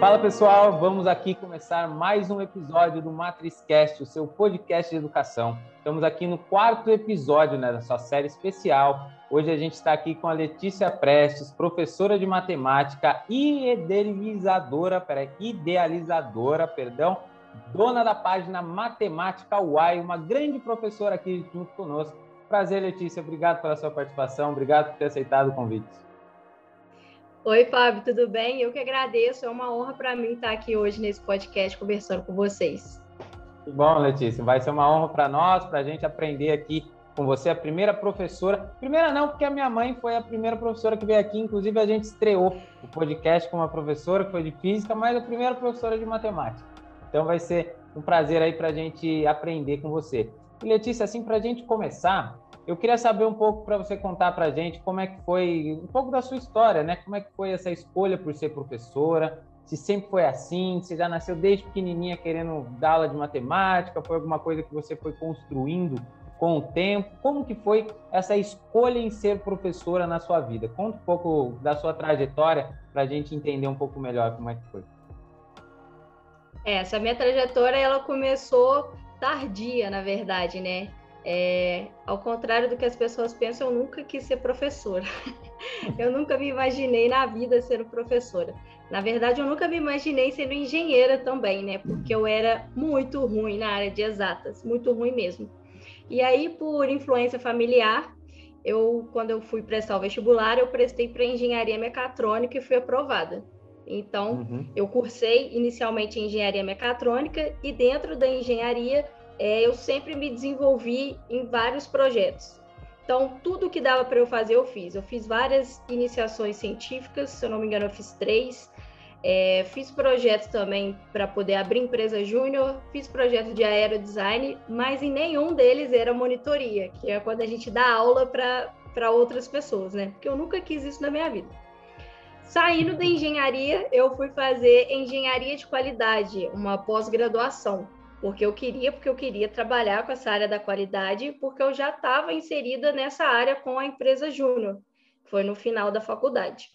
Fala pessoal, vamos aqui começar mais um episódio do MatrizCast, o seu podcast de educação. Estamos aqui no quarto episódio né, da sua série especial. Hoje a gente está aqui com a Letícia Prestes, professora de matemática e idealizadora, peraí, idealizadora, perdão, dona da página Matemática UAI, uma grande professora aqui junto conosco. Prazer, Letícia, obrigado pela sua participação, obrigado por ter aceitado o convite. Oi, Fábio, tudo bem? Eu que agradeço, é uma honra para mim estar aqui hoje nesse podcast conversando com vocês. Que bom, Letícia, vai ser uma honra para nós, para a gente aprender aqui com você, a primeira professora. Primeira não, porque a minha mãe foi a primeira professora que veio aqui, inclusive a gente estreou o podcast com uma professora que foi de física, mas a primeira professora de matemática. Então vai ser um prazer aí para a gente aprender com você. E Letícia, assim, para a gente começar, eu queria saber um pouco para você contar para a gente como é que foi, um pouco da sua história, né? Como é que foi essa escolha por ser professora? Se sempre foi assim, se já nasceu desde pequenininha querendo dar aula de matemática, foi alguma coisa que você foi construindo com o tempo? Como que foi essa escolha em ser professora na sua vida? Conta um pouco da sua trajetória para a gente entender um pouco melhor como é que foi. Essa minha trajetória ela começou tardia, na verdade, né? É, ao contrário do que as pessoas pensam, eu nunca quis ser professora. eu nunca me imaginei na vida ser professora. Na verdade, eu nunca me imaginei sendo engenheira também, né? Porque eu era muito ruim na área de exatas, muito ruim mesmo. E aí, por influência familiar, eu, quando eu fui prestar o vestibular, eu prestei para engenharia mecatrônica e fui aprovada. Então, uhum. eu cursei inicialmente engenharia mecatrônica e dentro da engenharia é, eu sempre me desenvolvi em vários projetos. Então, tudo que dava para eu fazer, eu fiz. Eu fiz várias iniciações científicas, se eu não me engano, eu fiz três. É, fiz projetos também para poder abrir empresa júnior, fiz projetos de aerodesign, mas em nenhum deles era monitoria, que é quando a gente dá aula para outras pessoas, né? Porque eu nunca quis isso na minha vida. Saindo da engenharia, eu fui fazer engenharia de qualidade, uma pós-graduação porque eu queria, porque eu queria trabalhar com essa área da qualidade, porque eu já estava inserida nessa área com a empresa Júnior, foi no final da faculdade.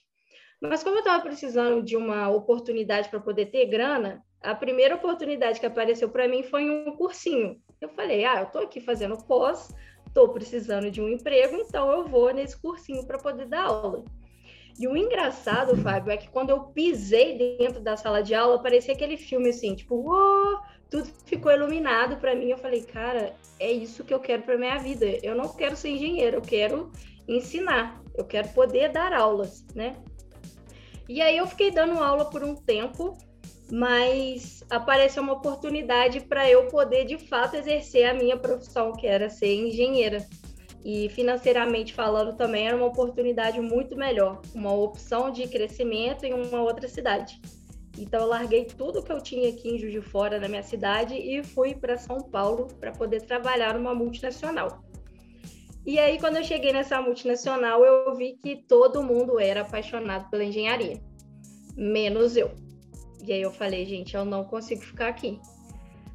Mas como eu estava precisando de uma oportunidade para poder ter grana, a primeira oportunidade que apareceu para mim foi um cursinho. Eu falei, ah, eu estou aqui fazendo pós, estou precisando de um emprego, então eu vou nesse cursinho para poder dar aula. E o engraçado, Fábio, é que quando eu pisei dentro da sala de aula, parecia aquele filme assim, tipo, uou, tudo ficou iluminado para mim. Eu falei, cara, é isso que eu quero para minha vida. Eu não quero ser engenheiro, eu quero ensinar, eu quero poder dar aulas, né? E aí eu fiquei dando aula por um tempo, mas apareceu uma oportunidade para eu poder de fato exercer a minha profissão, que era ser engenheira. E financeiramente falando também era uma oportunidade muito melhor, uma opção de crescimento em uma outra cidade. Então eu larguei tudo que eu tinha aqui em Juiz de Fora, na minha cidade, e fui para São Paulo para poder trabalhar numa multinacional. E aí, quando eu cheguei nessa multinacional, eu vi que todo mundo era apaixonado pela engenharia, menos eu. E aí eu falei, gente, eu não consigo ficar aqui.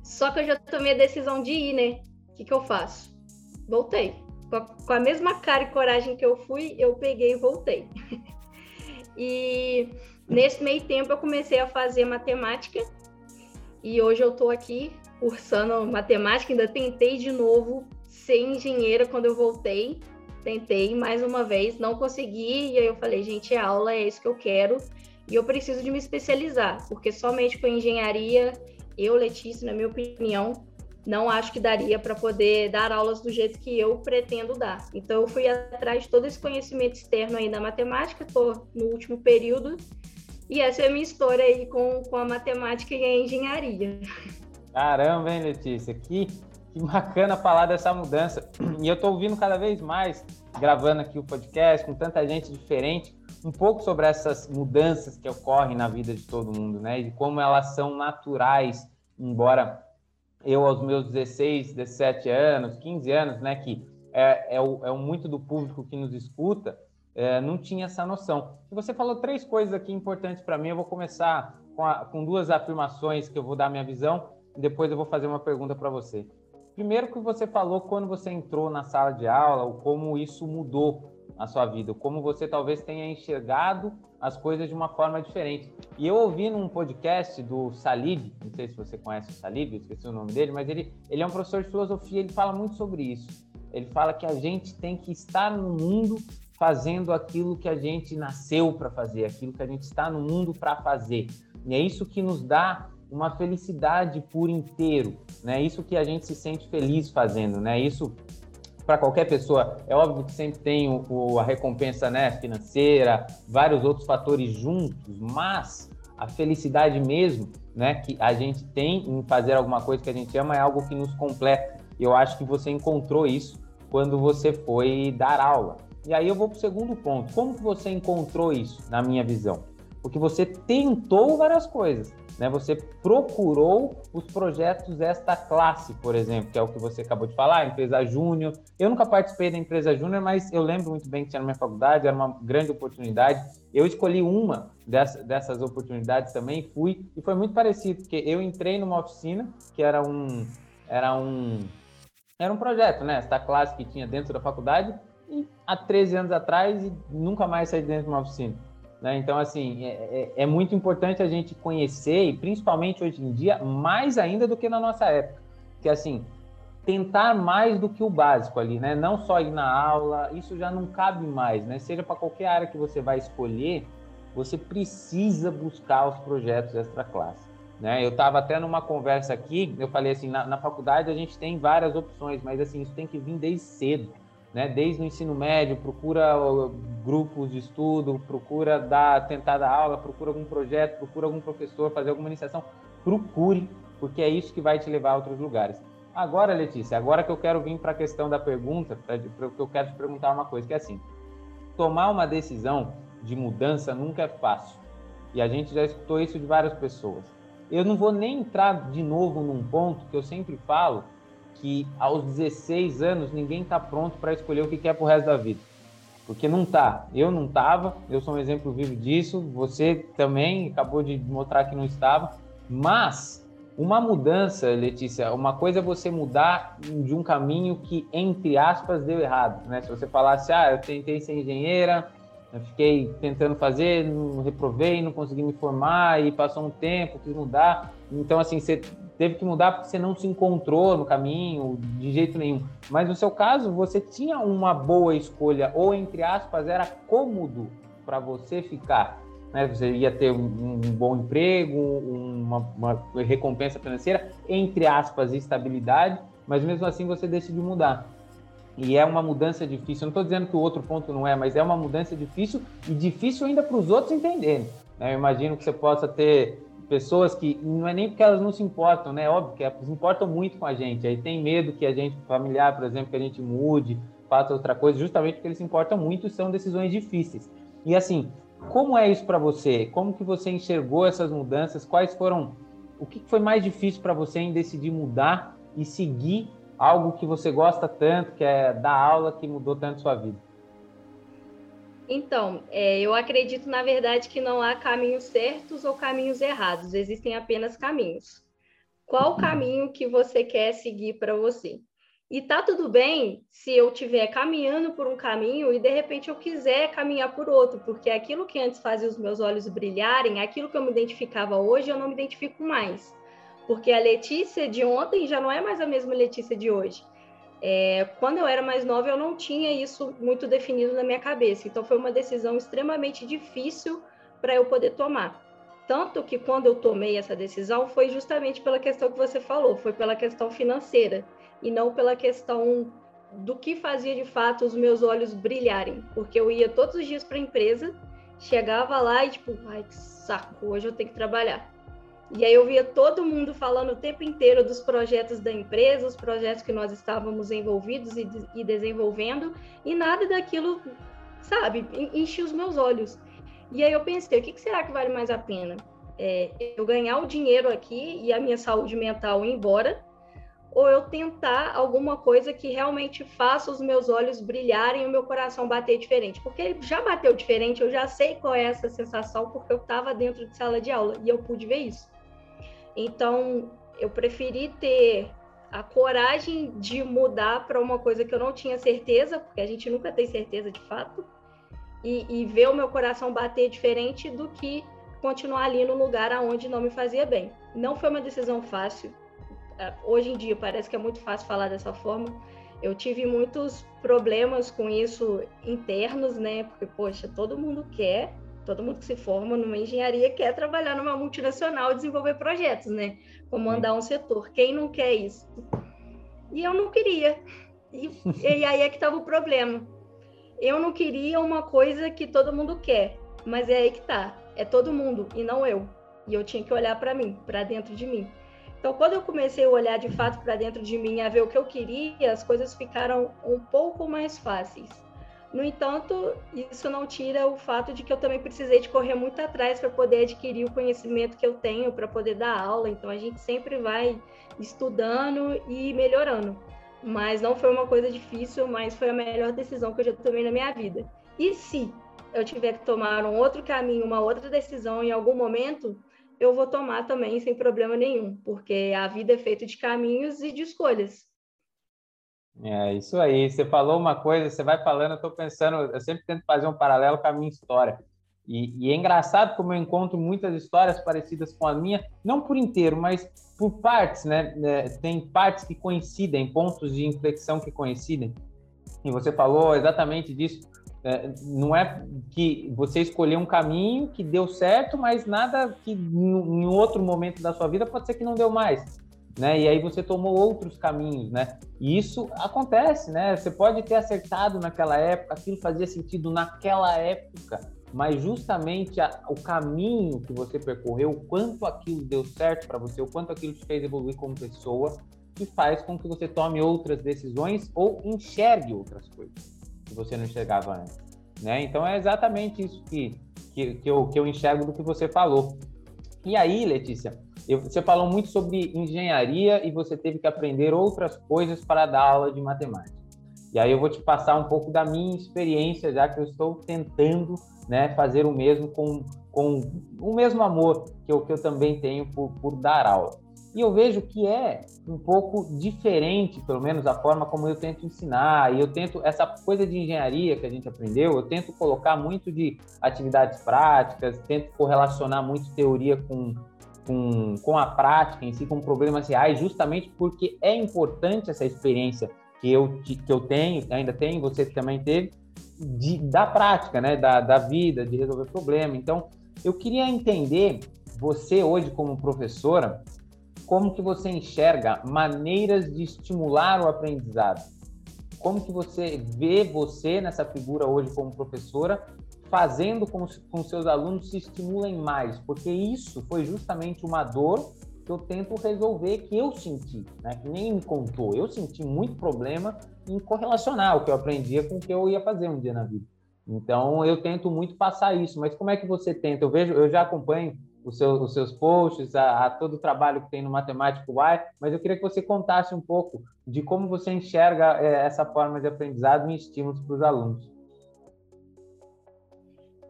Só que eu já tomei a decisão de ir, né? O que, que eu faço? Voltei com a, mesma cara e coragem que eu fui, eu peguei e voltei. e nesse meio tempo eu comecei a fazer matemática e hoje eu estou aqui cursando matemática, ainda tentei de novo ser engenheira quando eu voltei. Tentei mais uma vez, não consegui, e aí eu falei, gente, a aula é isso que eu quero, e eu preciso de me especializar, porque somente com engenharia, eu, Letícia, na minha opinião, não acho que daria para poder dar aulas do jeito que eu pretendo dar. Então, eu fui atrás de todo esse conhecimento externo aí da matemática, estou no último período, e essa é a minha história aí com, com a matemática e a engenharia. Caramba, hein, Letícia? Que, que bacana falar dessa mudança. E eu estou ouvindo cada vez mais, gravando aqui o podcast, com tanta gente diferente, um pouco sobre essas mudanças que ocorrem na vida de todo mundo, né? E como elas são naturais, embora eu aos meus 16, 17 anos, 15 anos, né, que é, é, o, é o muito do público que nos escuta, é, não tinha essa noção. E você falou três coisas aqui importantes para mim. Eu vou começar com, a, com, duas afirmações que eu vou dar minha visão e depois eu vou fazer uma pergunta para você. Primeiro que você falou quando você entrou na sala de aula, ou como isso mudou a sua vida, como você talvez tenha enxergado as coisas de uma forma diferente. E eu ouvi num podcast do Salib, não sei se você conhece o Salib, esqueci o nome dele, mas ele, ele é um professor de filosofia, ele fala muito sobre isso. Ele fala que a gente tem que estar no mundo fazendo aquilo que a gente nasceu para fazer, aquilo que a gente está no mundo para fazer. E é isso que nos dá uma felicidade por inteiro, né? Isso que a gente se sente feliz fazendo, né? Isso para qualquer pessoa, é óbvio que sempre tem o, o, a recompensa né, financeira, vários outros fatores juntos, mas a felicidade mesmo, né, que a gente tem em fazer alguma coisa que a gente ama é algo que nos completa. Eu acho que você encontrou isso quando você foi dar aula. E aí eu vou para o segundo ponto. Como que você encontrou isso, na minha visão? Porque você tentou várias coisas. Né? Você procurou os projetos desta classe, por exemplo, que é o que você acabou de falar, empresa júnior. Eu nunca participei da empresa júnior, mas eu lembro muito bem que tinha na minha faculdade, era uma grande oportunidade. Eu escolhi uma dessas, dessas oportunidades também, fui, e foi muito parecido, porque eu entrei numa oficina, que era um, era um, era um projeto, né? Esta classe que tinha dentro da faculdade, e há 13 anos atrás, e nunca mais saí dentro de uma oficina. Né? Então, assim, é, é, é, muito importante a gente conhecer, e principalmente hoje em dia, mais ainda do que na nossa época. Que, assim, tentar mais do que o básico ali, né? Não só ir na aula, isso já não cabe mais, né? Seja para qualquer área que você vai escolher, você precisa buscar os projetos extra classe. Né? Eu estava até numa conversa aqui, eu falei assim, na, na faculdade a gente tem várias opções, mas assim, isso tem que vir desde cedo né? Desde o ensino médio, procura grupos de estudo, procura dar, tentar dar aula, procura algum projeto, procura algum professor, fazer alguma iniciação, procure, porque é isso que vai te levar a outros lugares. Agora, Letícia, agora que eu quero vir para a questão da pergunta, porque eu quero te perguntar uma coisa, que é assim, tomar uma decisão de mudança nunca é fácil. E a gente já escutou isso de várias pessoas. Eu não vou nem entrar de novo num ponto que eu sempre falo, que aos 16 anos ninguém está pronto para escolher o que quer para o resto da vida. Porque não tá. Eu não estava, eu sou um exemplo vivo disso, você também acabou de mostrar que não estava. Mas uma mudança, Letícia, uma coisa é você mudar de um caminho que, entre aspas, deu errado. Né? Se você falasse, ah, eu tentei ser engenheira, eu fiquei tentando fazer, não reprovei, não consegui me formar e passou um tempo, quis mudar. Então, assim, você teve que mudar porque você não se encontrou no caminho de jeito nenhum. Mas no seu caso, você tinha uma boa escolha, ou entre aspas, era cômodo para você ficar. Né? Você ia ter um, um bom emprego, uma, uma, recompensa financeira, entre aspas, estabilidade, mas mesmo assim você decidiu mudar. E é uma mudança difícil. Não estou dizendo que o outro ponto não é, mas é uma mudança difícil e difícil ainda para os outros entenderem. Né? Eu imagino que você possa ter pessoas que não é nem porque elas não se importam, né? Óbvio que elas importam muito com a gente. Aí tem medo que a gente, familiar, por exemplo, que a gente mude, faça outra coisa, justamente porque eles se importam muito e são decisões difíceis. E assim, como é isso para você? Como que você enxergou essas mudanças? Quais foram o que foi mais difícil para você em decidir mudar e seguir algo que você gosta tanto, que é dar aula, que mudou tanto sua vida? Então, é, eu acredito, na verdade, que não há caminhos certos ou caminhos errados, existem apenas caminhos. Qual o caminho que você quer seguir para você? E tá tudo bem se eu estiver caminhando por um caminho e de repente eu quiser caminhar por outro, porque aquilo que antes fazia os meus olhos brilharem, aquilo que eu me identificava hoje, eu não me identifico mais. Porque a Letícia de ontem já não é mais a mesma Letícia de hoje. É, quando eu era mais nova, eu não tinha isso muito definido na minha cabeça. Então, foi uma decisão extremamente difícil para eu poder tomar. Tanto que quando eu tomei essa decisão, foi justamente pela questão que você falou, foi pela questão financeira, e não pela questão do que fazia de fato os meus olhos brilharem. Porque eu ia todos os dias para a empresa, chegava lá e, tipo, ai que saco, hoje eu tenho que trabalhar. E aí eu via todo mundo falando o tempo inteiro dos projetos da empresa, os projetos que nós estávamos envolvidos e, e desenvolvendo, e nada daquilo, sabe, enchia os meus olhos. E aí eu pensei, o que, que será que vale mais a pena? É, eu ganhar o dinheiro aqui e a minha saúde mental ir embora, ou eu tentar alguma coisa que realmente faça os meus olhos brilharem e o meu coração bater diferente. Porque já bateu diferente, eu já sei qual é essa sensação, porque eu estava dentro de sala de aula e eu pude ver isso. Então, eu preferi ter a coragem de mudar para uma coisa que eu não tinha certeza, porque a gente nunca tem certeza de fato, e, e ver o meu coração bater diferente do que continuar ali no lugar aonde não me fazia bem. Não foi uma decisão fácil. É, hoje em dia parece que é muito fácil falar dessa forma. Eu tive muitos problemas com isso internos, né? Porque, poxa, todo mundo quer, todo mundo que se forma numa engenharia quer trabalhar numa multinacional, desenvolver projetos, né? Comandar um setor. Quem não quer isso? E eu não queria. E, e aí é que estava o problema eu não queria uma coisa que todo mundo quer, mas é aí que tá. É todo mundo e não eu. E eu tinha que olhar para mim, para dentro de mim. Então, quando eu comecei a olhar de fato para dentro de mim, a ver o que eu queria, as coisas ficaram um pouco mais fáceis. No entanto, isso não tira o fato de que eu também precisei de correr muito atrás para poder adquirir o conhecimento que eu tenho, para poder dar aula. Então, a gente sempre vai estudando e melhorando mas não foi uma coisa difícil, mas foi a melhor decisão que eu já tomei na minha vida. E se eu tiver que tomar um outro caminho, uma outra decisão em algum momento, eu vou tomar também sem problema nenhum, porque a vida é feita de caminhos e de escolhas. É isso aí. Você falou uma coisa, você vai falando, eu estou pensando, eu sempre tento fazer um paralelo com a minha história. E, e, é engraçado como eu encontro muitas histórias parecidas com a minha, não por inteiro, mas por partes, né? É, tem partes que coincidem, pontos de inflexão que coincidem. E você falou exatamente disso. É, não é que você escolheu um caminho que deu certo, mas nada que em outro momento da sua vida pode ser que não deu mais. Né? E aí você tomou outros caminhos, né? E isso acontece, né? Você pode ter acertado naquela época, aquilo fazia sentido naquela época, mas justamente a, o caminho que você percorreu, o quanto aquilo deu certo para você, o quanto aquilo te fez evoluir como pessoa, que faz com que você tome outras decisões ou enxergue outras coisas que você não enxergava antes. Né? Então é exatamente isso que, que, que, eu, que eu enxergo do que você falou. E aí, Letícia, eu, você falou muito sobre engenharia e você teve que aprender outras coisas para dar aula de matemática. E aí eu vou te passar um pouco da minha experiência, já que eu estou tentando né, fazer o mesmo com, com o mesmo amor que eu, que eu também tenho por, por dar aula. E eu vejo que é um pouco diferente, pelo menos a forma como eu tento ensinar. E eu tento, essa coisa de engenharia que a gente aprendeu, eu tento colocar muito de atividades práticas, tento correlacionar muito teoria com, com, com a prática em si, com problemas reais, justamente porque é importante essa experiência que eu, que eu tenho, ainda tenho, você também teve, de, da prática, né? Da, da vida, de resolver problema. Então, eu queria entender, você hoje como professora, como que você enxerga maneiras de estimular o aprendizado? Como que você vê você nessa figura hoje como professora fazendo com com seus alunos se estimulem mais? Porque isso foi justamente uma dor que eu tento resolver, que eu senti, né? que nem me contou. Eu senti muito problema em correlacionar o que eu aprendia com o que eu ia fazer um dia na vida. Então, eu tento muito passar isso. Mas como é que você tenta? Eu vejo, eu já acompanho os seus, os seus posts, a, a, todo o trabalho que tem no Matemático Y, mas eu queria que você contasse um pouco de como você enxerga é, essa forma de aprendizado e estímulos para os alunos.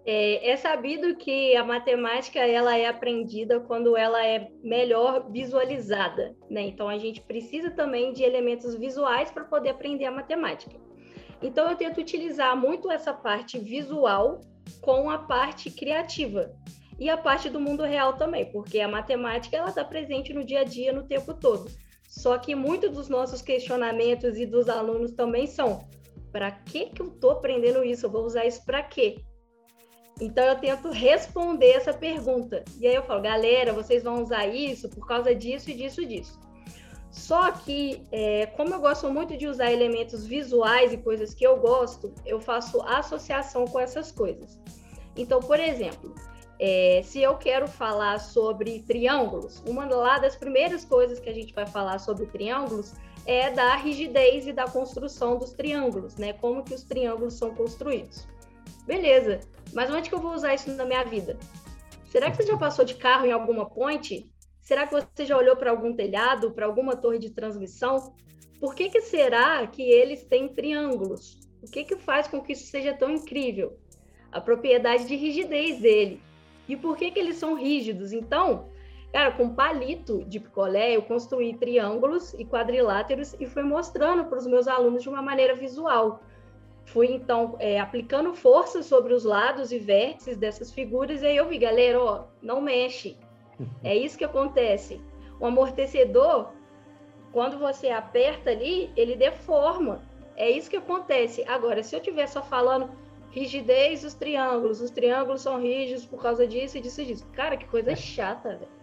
É, é, sabido que a matemática ela é aprendida quando ela é melhor visualizada, né? Então a gente precisa também de elementos visuais para poder aprender a matemática. Então eu tento utilizar muito essa parte visual com a parte criativa e a parte do mundo real também, porque a matemática ela está presente no dia a dia, no tempo todo. Só que muitos dos nossos questionamentos e dos alunos também são: para que que eu estou aprendendo isso? Eu vou usar isso para quê? Então eu tento responder essa pergunta. E aí eu falo, galera, vocês vão usar isso por causa disso e disso e disso. Só que, é, como eu gosto muito de usar elementos visuais e coisas que eu gosto, eu faço associação com essas coisas. Então, por exemplo, é, se eu quero falar sobre triângulos, uma lá das primeiras coisas que a gente vai falar sobre triângulos é da rigidez e da construção dos triângulos, né? Como que os triângulos são construídos. Beleza. Mas onde que eu vou usar isso na minha vida? Será que você já passou de carro em alguma ponte? Será que você já olhou para algum telhado, para alguma torre de transmissão? Por que, que será que eles têm triângulos? O que, que faz com que isso seja tão incrível? A propriedade de rigidez dele. E por que, que eles são rígidos? Então, Cara, com palito de picolé, eu construí triângulos e quadriláteros e fui mostrando para os meus alunos de uma maneira visual. Fui, então, é, aplicando força sobre os lados e vértices dessas figuras, e aí eu vi, galera, ó, não mexe. É isso que acontece. O amortecedor, quando você aperta ali, ele deforma. É isso que acontece. Agora, se eu estiver só falando rigidez dos triângulos, os triângulos são rígidos por causa disso e disso e disso. Cara, que coisa chata, velho.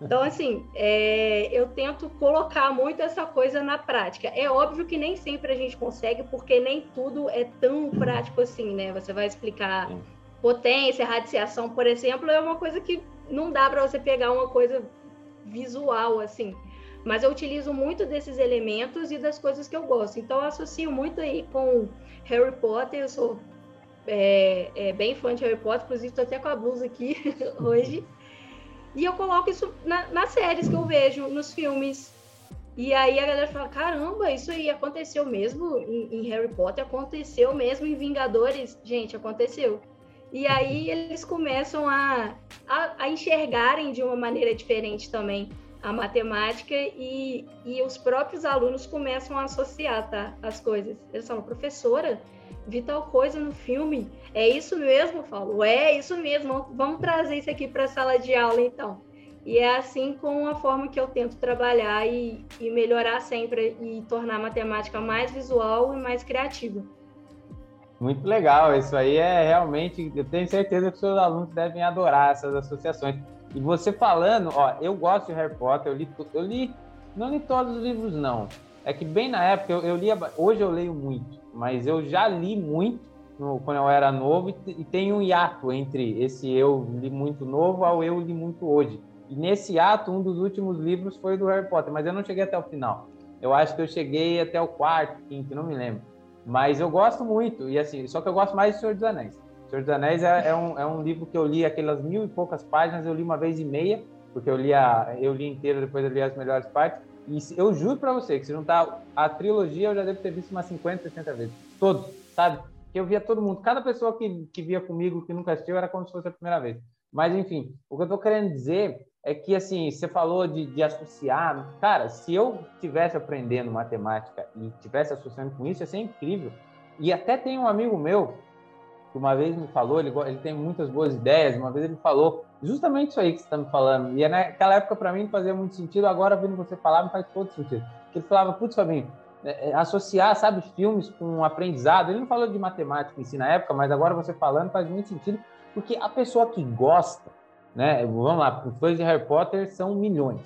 Então, assim, é, eu tento colocar muito essa coisa na prática. É óbvio que nem sempre a gente consegue, porque nem tudo é tão prático assim, né? Você vai explicar potência, radiação, por exemplo, é uma coisa que não dá para você pegar uma coisa visual assim. Mas eu utilizo muito desses elementos e das coisas que eu gosto. Então, eu associo muito aí com Harry Potter. Eu sou é, é, bem fã de Harry Potter, inclusive estou até com a blusa aqui hoje. E eu coloco isso na, nas séries que eu vejo, nos filmes. E aí a galera fala: caramba, isso aí aconteceu mesmo em, em Harry Potter, aconteceu mesmo em Vingadores. Gente, aconteceu. E aí eles começam a, a, a, enxergarem de uma maneira diferente também a matemática e, e os próprios alunos começam a associar tá, as coisas. Eles falam, professora, vi tal coisa no filme. É isso mesmo, falo. É isso mesmo. Vamos trazer isso aqui para a sala de aula, então. E é assim com a forma que eu tento trabalhar e, e melhorar sempre e tornar a matemática mais visual e mais criativa. Muito legal, isso aí é realmente. Eu tenho certeza que os seus alunos devem adorar essas associações. E você falando, ó, eu gosto de Harry Potter, eu li, eu li não li todos os livros, não. É que bem na época eu, eu lia, hoje eu leio muito, mas eu já li muito no, quando eu era novo e, e tem um hiato entre esse eu li muito novo ao eu li muito hoje. E nesse ato, um dos últimos livros foi do Harry Potter, mas eu não cheguei até o final. Eu acho que eu cheguei até o quarto, quinto, não me lembro. Mas eu gosto muito, e assim, só que eu gosto mais de Senhor dos Anéis. Senhor dos Anéis é, é, um, é um livro que eu li aquelas mil e poucas páginas, eu li uma vez e meia, porque eu li, a, eu li inteiro, depois eu li as melhores partes. E eu juro para você que se juntar a trilogia, eu já devo ter visto umas 50, 60 vezes. Todos, sabe? Que eu via todo mundo. Cada pessoa que, que via comigo, que nunca assistiu, era como se fosse a primeira vez. Mas, enfim, o que eu tô querendo dizer é que, assim, você falou de, de associar. Cara, se eu tivesse aprendendo matemática e tivesse associando com isso, ia ser incrível. E até tem um amigo meu que uma vez me falou, ele, ele tem muitas boas ideias, uma vez ele falou justamente isso aí que você está me falando. E é naquela época, para mim, fazia muito sentido, agora, vendo você falar, me faz todo sentido. Ele falava, putz, Fabinho, é, é, associar, sabe, filmes com aprendizado. Ele não falou de matemática em si na época, mas agora você falando faz muito sentido, porque a pessoa que gosta, né, vamos lá, os fãs de Harry Potter são milhões.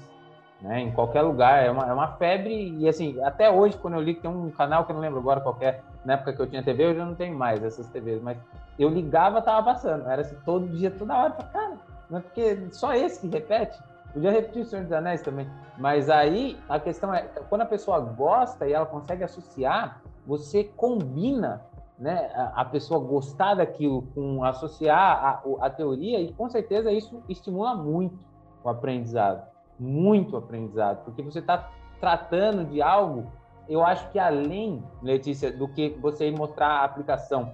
Né, em qualquer lugar, é uma, é uma febre, e assim, até hoje, quando eu li tem um canal que eu não lembro agora qual é, na época que eu tinha TV, eu já não tenho mais essas TVs, mas eu ligava, tava passando, era assim, todo dia, toda hora, cara, não é porque só esse que repete, podia repetir o Senhor dos Anéis também, mas aí a questão é, quando a pessoa gosta e ela consegue associar, você combina né, a, pessoa gostar daquilo com associar a, a teoria e com certeza isso estimula muito o aprendizado. Muito aprendizado, porque você está tratando de algo, eu acho que além, Letícia, do que você mostrar a aplicação,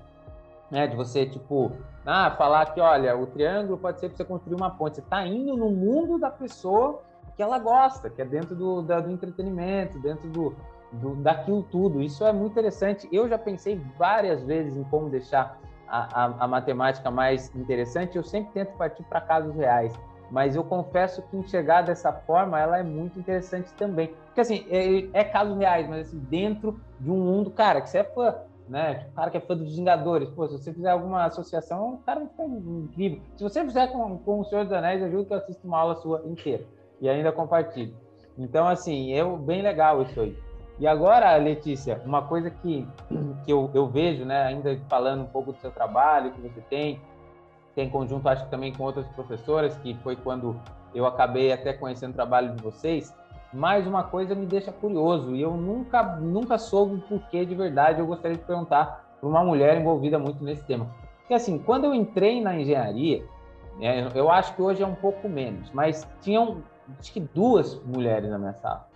né, de você, tipo, ah, falar que, olha, o triângulo pode ser para você construir uma ponte, você está indo no mundo da pessoa que ela gosta, que é dentro do, da, do entretenimento, dentro do, do, daquilo tudo. Isso é muito interessante. Eu já pensei várias vezes em como deixar a, a, a matemática mais interessante. Eu sempre tento partir para casos reais mas eu confesso que enxergar dessa forma ela é muito interessante também. Porque assim, é, é reais, mas assim, dentro de um mundo, cara, que você é fã, né? Tipo, cara que é fã dos Vingadores, pô, se você fizer alguma associação, o cara vai ficar incrível. Se você fizer com, com o Senhor dos Anéis, eu juro que eu assisto uma aula sua inteira e ainda compartilho. Então, assim, é bem legal isso aí. E agora, Letícia, uma coisa que, que eu, eu vejo, né, ainda falando um pouco do seu trabalho que você tem, tem conjunto, acho que também com outras professoras, que foi quando eu acabei até conhecendo o trabalho de vocês. Mais uma coisa me deixa curioso e eu nunca, nunca soube o porquê de verdade. Eu gostaria de perguntar para uma mulher envolvida muito nesse tema. Porque assim, quando eu entrei na engenharia, né, eu acho que hoje é um pouco menos, mas tinham acho que duas mulheres na minha sala.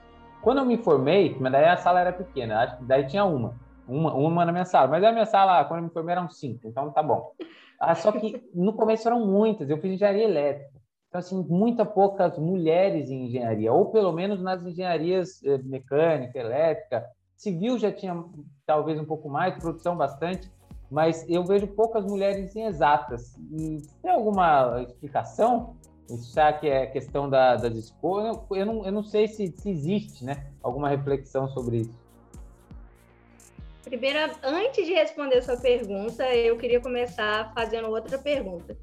Quando eu me formei, mas daí a sala era pequena, acho que daí tinha uma, uma, uma na minha sala, mas a minha sala, quando eu me formei, eram cinco, então tá bom. Ah, só que no começo eram muitas, eu fiz engenharia elétrica. Então, assim, muita poucas mulheres em engenharia, ou pelo menos nas engenharias eh, mecânica, elétrica, civil já tinha talvez um pouco mais, produção bastante, mas eu vejo poucas mulheres em exatas. E tem alguma explicação? Será que é questão da, das escolhas? Eu não, eu não sei se, se existe né, alguma reflexão sobre isso. Primeiro, antes de responder sua pergunta, eu queria começar fazendo outra pergunta.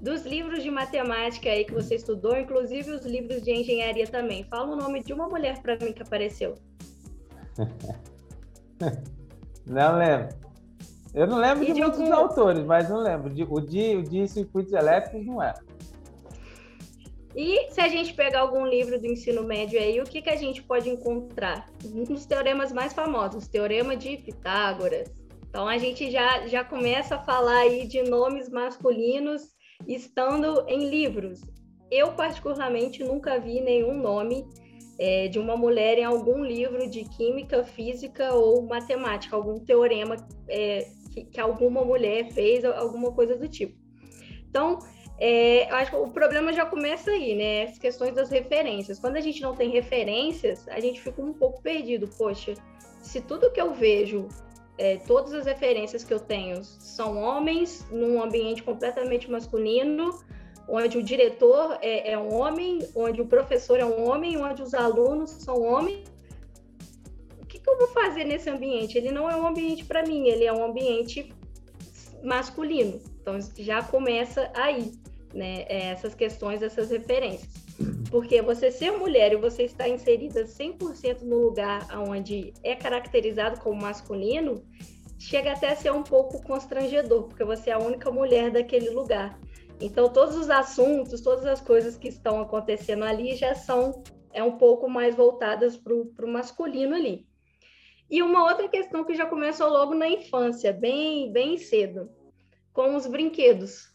Dos livros de matemática aí que você estudou, inclusive os livros de engenharia também, fala o nome de uma mulher para mim que apareceu. não lembro. Eu não lembro de, de, muitos algum... autores, mas não lembro. O de, o de circuitos elétricos não é. E se a gente pegar algum livro do ensino médio aí, o que, que a gente pode encontrar? Um dos teoremas mais famosos, Teorema de Pitágoras. Então a gente já, já começa a falar aí de nomes masculinos estando em livros. Eu, particularmente, nunca vi nenhum nome é, de uma mulher em algum livro de química, física ou matemática, algum teorema é, que, que alguma mulher fez, alguma coisa do tipo. Então, é, eu acho que o problema já começa aí, né? As questões das referências. Quando a gente não tem referências, a gente fica um pouco perdido. Poxa, se tudo que eu vejo, é, todas as referências que eu tenho são homens num ambiente completamente masculino, onde o diretor é, é um homem, onde o professor é um homem, onde os alunos são homens, o que, que eu vou fazer nesse ambiente? Ele não é um ambiente para mim, ele é um ambiente masculino. Então já começa aí né, é, essas questões, essas referências. Porque você ser mulher e você estar inserida 100% no lugar onde é caracterizado como masculino, chega até a ser um pouco constrangedor, porque você é a única mulher daquele lugar. Então, todos os assuntos, todas as coisas que estão acontecendo ali já são é um pouco mais voltadas para o masculino ali. E uma outra questão que já começou logo na infância, bem, bem cedo, com os brinquedos.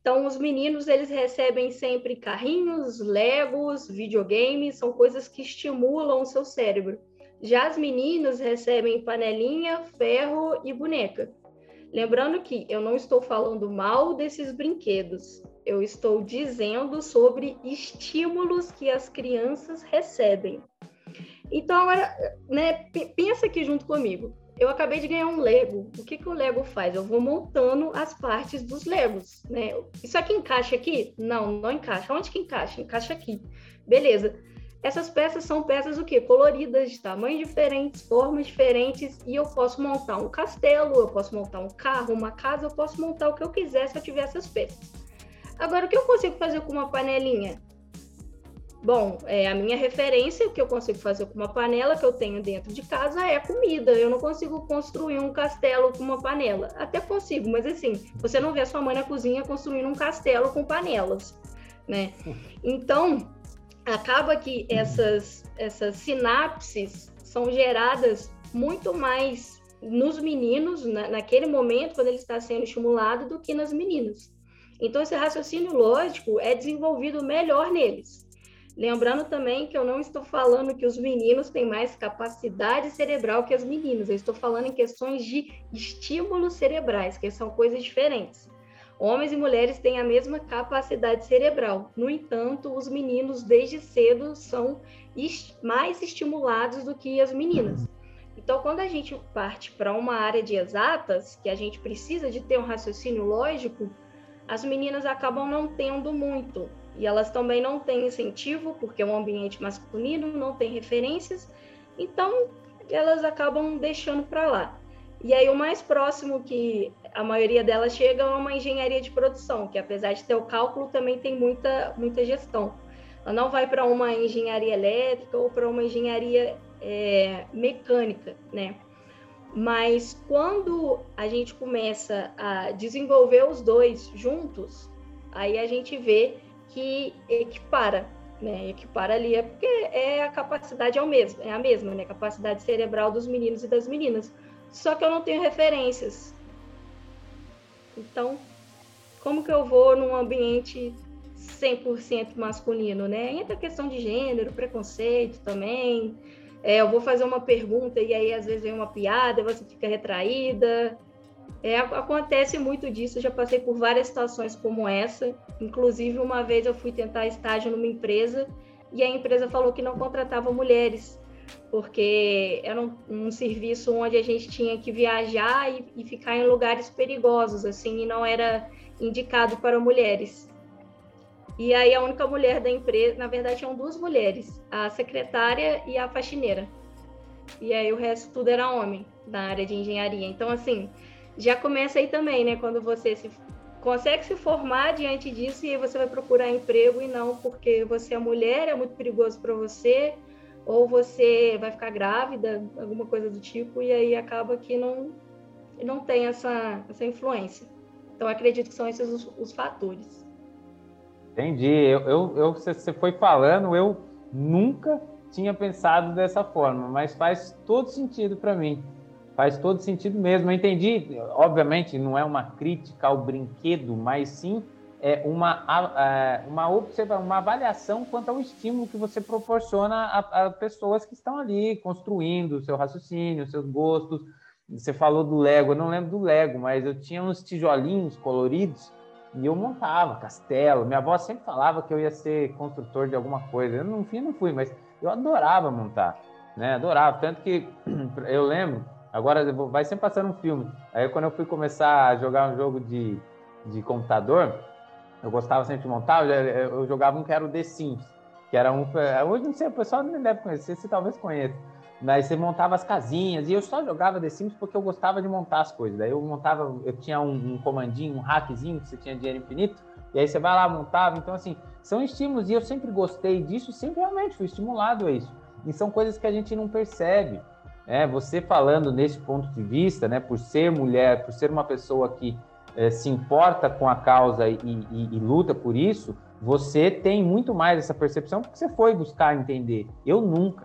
Então, os meninos, eles recebem sempre carrinhos, legos, videogames, são coisas que estimulam o seu cérebro. Já as meninas recebem panelinha, ferro e boneca. Lembrando que eu não estou falando mal desses brinquedos, eu estou dizendo sobre estímulos que as crianças recebem. Então, agora, né, pensa aqui junto comigo eu acabei de ganhar um Lego. O que, que o Lego faz? Eu vou montando as partes dos Legos, né? Isso aqui encaixa aqui? Não, não encaixa. Onde que encaixa? Encaixa aqui. Beleza. Essas peças são peças o quê? Coloridas, de tamanhos diferentes, formas diferentes, e eu posso montar um castelo, eu posso montar um carro, uma casa, eu posso montar o que eu quiser se eu tiver essas peças. Agora, o que eu consigo fazer com uma panelinha? Bom, é, a minha referência, o que eu consigo fazer com uma panela que eu tenho dentro de casa é comida. Eu não consigo construir um castelo com uma panela. Até consigo, mas assim, você não vê a sua mãe na cozinha construindo um castelo com panelas, né? Então, acaba que essas, essas sinapses são geradas muito mais nos meninos, na, naquele momento, quando ele está sendo estimulado, do que nas meninas. Então, esse raciocínio lógico é desenvolvido melhor neles. Lembrando também que eu não estou falando que os meninos têm mais capacidade cerebral que as meninas, eu estou falando em questões de estímulos cerebrais, que são coisas diferentes. Homens e mulheres têm a mesma capacidade cerebral, no entanto, os meninos desde cedo são mais estimulados do que as meninas. Então, quando a gente parte para uma área de exatas, que a gente precisa de ter um raciocínio lógico, as meninas acabam não tendo muito. E elas também não têm incentivo, porque é um ambiente masculino, não tem referências, então elas acabam deixando para lá. E aí o mais próximo que a maioria delas chega é uma engenharia de produção, que apesar de ter o cálculo, também tem muita, muita gestão. Ela não vai para uma engenharia elétrica ou para uma engenharia é, mecânica, né? Mas quando a gente começa a desenvolver os dois juntos, aí a gente vê que equipara, né? Equipara ali é porque é a capacidade é, o mesmo, é a mesma, né? Capacidade cerebral dos meninos e das meninas. Só que eu não tenho referências. Então, como que eu vou num ambiente 100% masculino, né? Entra a questão de gênero, preconceito também. É, eu vou fazer uma pergunta e aí às vezes vem uma piada, você fica retraída. É, acontece muito disso, já passei por várias situações como essa. Inclusive, uma vez eu fui tentar estágio numa empresa e a empresa falou que não contratava mulheres, porque era um, um serviço onde a gente tinha que viajar e, e, ficar em lugares perigosos, assim, e não era indicado para mulheres. E aí a única mulher da empresa, na verdade, tinham duas mulheres, a secretária e a faxineira. E aí o resto tudo era homem na área de engenharia. Então, assim, já começa aí também, né? Quando você se consegue se formar diante disso e aí você vai procurar emprego e não porque você é mulher, é muito perigoso para você, ou você vai ficar grávida, alguma coisa do tipo, e aí acaba que não, não tem essa, essa influência. Então, acredito que são esses os, os fatores. Entendi. Eu, eu, eu, você foi falando, eu nunca tinha pensado dessa forma, mas faz todo sentido para mim. Faz todo sentido mesmo. Eu entendi, obviamente, não é uma crítica ao brinquedo, mas sim é uma, é, uma, observa, uma avaliação quanto ao estímulo que você proporciona a, a pessoas que estão ali construindo o seu raciocínio, seus gostos. Você falou do Lego, eu não lembro do Lego, mas eu tinha uns tijolinhos coloridos e eu montava castelo. Minha avó sempre falava que eu ia ser construtor de alguma coisa. Eu, no fim, não fui, mas eu adorava montar, né? Adorava. Tanto que eu lembro Agora vai sempre passando um filme. Aí quando eu fui começar a jogar um jogo de, de computador, eu gostava sempre de montar, eu, eu jogava um que era o The Sims, que era um. Hoje não sei, o pessoal não deve conhecer, você talvez conheça. Mas você montava as casinhas, e eu só jogava The Sims porque eu gostava de montar as coisas. Daí eu montava, eu tinha um, um comandinho, um hackzinho, que você tinha dinheiro infinito, e aí você vai lá, montava. Então, assim, são estímulos, e eu sempre gostei disso, sempre realmente fui estimulado a isso. E são coisas que a gente não percebe. É, você falando nesse ponto de vista, né, por ser mulher, por ser uma pessoa que é, se importa com a causa e, e, e, luta por isso, você tem muito mais essa percepção porque você foi buscar entender. Eu nunca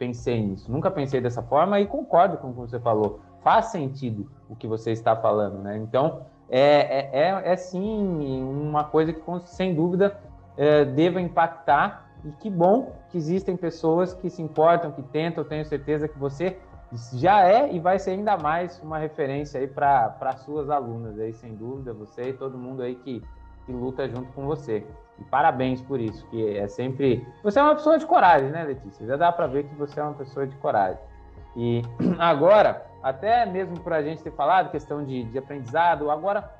pensei nisso, nunca pensei dessa forma e concordo com o que você falou. Faz sentido o que você está falando, né? Então, é, é, é, é sim uma coisa que, sem dúvida, é, deva impactar e que bom que existem pessoas que se importam, que tentam. Tenho certeza que você já é e vai ser ainda mais uma referência aí para suas alunas aí, sem dúvida, você e todo mundo aí que, que luta junto com você. E parabéns por isso, que é sempre. Você é uma pessoa de coragem, né, Letícia? Já dá para ver que você é uma pessoa de coragem. E agora, até mesmo para a gente ter falado questão de, de aprendizado, agora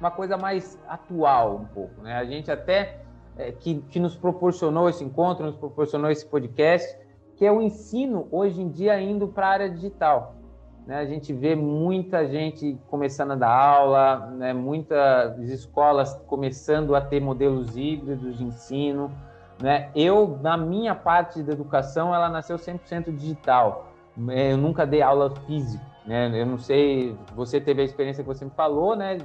uma coisa mais atual um pouco, né? A gente até é, que, que nos proporcionou esse encontro, nos proporcionou esse podcast, que é o ensino hoje em dia indo para a área digital. Né? A gente vê muita gente começando a dar aula, né? muitas escolas começando a ter modelos híbridos de ensino. Né? Eu, na minha parte da educação, ela nasceu 100% digital. É, eu nunca dei aula física. Né? Eu não sei, você teve a experiência que você me falou, né?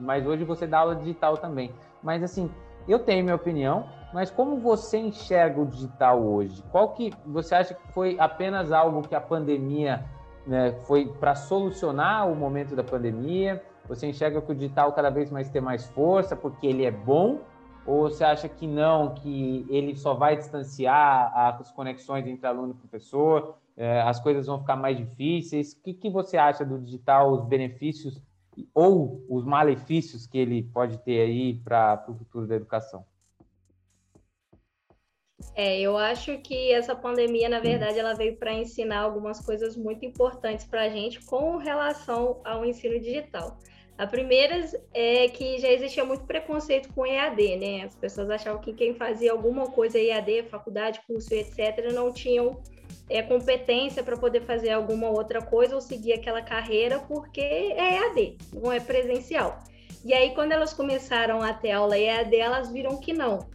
mas hoje você dá aula digital também. Mas, assim, eu tenho minha opinião, mas como você enxerga o digital hoje? Qual que você acha que foi apenas algo que a pandemia né, foi para solucionar o momento da pandemia? Você enxerga que o digital cada vez mais tem mais força porque ele é bom? Ou você acha que não, que ele só vai distanciar as conexões entre aluno e professor, é, as coisas vão ficar mais difíceis? O que, que você acha do digital, os benefícios ou os malefícios que ele pode ter aí para o futuro da educação? É, eu acho que essa pandemia, na verdade, ela veio para ensinar algumas coisas muito importantes para a gente com relação ao ensino digital. A primeira é que já existia muito preconceito com EAD, né? As pessoas achavam que quem fazia alguma coisa EAD, faculdade, curso, etc., não tinham é, competência para poder fazer alguma outra coisa ou seguir aquela carreira, porque é EAD, não é presencial. E aí, quando elas começaram a ter aula EAD, elas viram que não,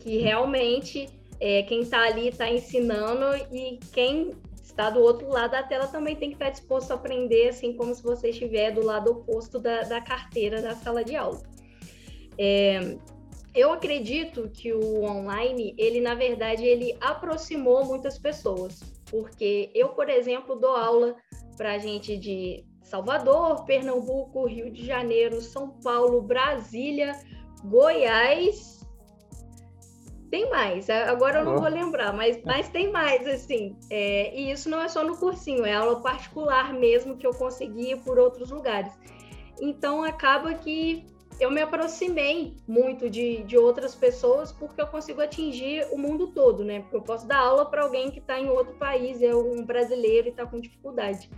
que realmente é, quem está ali está ensinando e quem está do outro lado da tela também tem que estar tá disposto a aprender, assim como se você estiver do lado oposto da, da carteira da sala de aula. É, eu acredito que o online, ele na verdade, ele aproximou muitas pessoas, porque eu, por exemplo, dou aula para gente de Salvador, Pernambuco, Rio de Janeiro, São Paulo, Brasília, Goiás. Tem mais, agora eu não vou lembrar, mas, mas tem mais, assim. É, e isso não é só no cursinho, é aula particular mesmo que eu consegui por outros lugares. Então acaba que eu me aproximei muito de, de outras pessoas porque eu consigo atingir o mundo todo, né? Porque eu posso dar aula para alguém que está em outro país, é um brasileiro e está com dificuldade.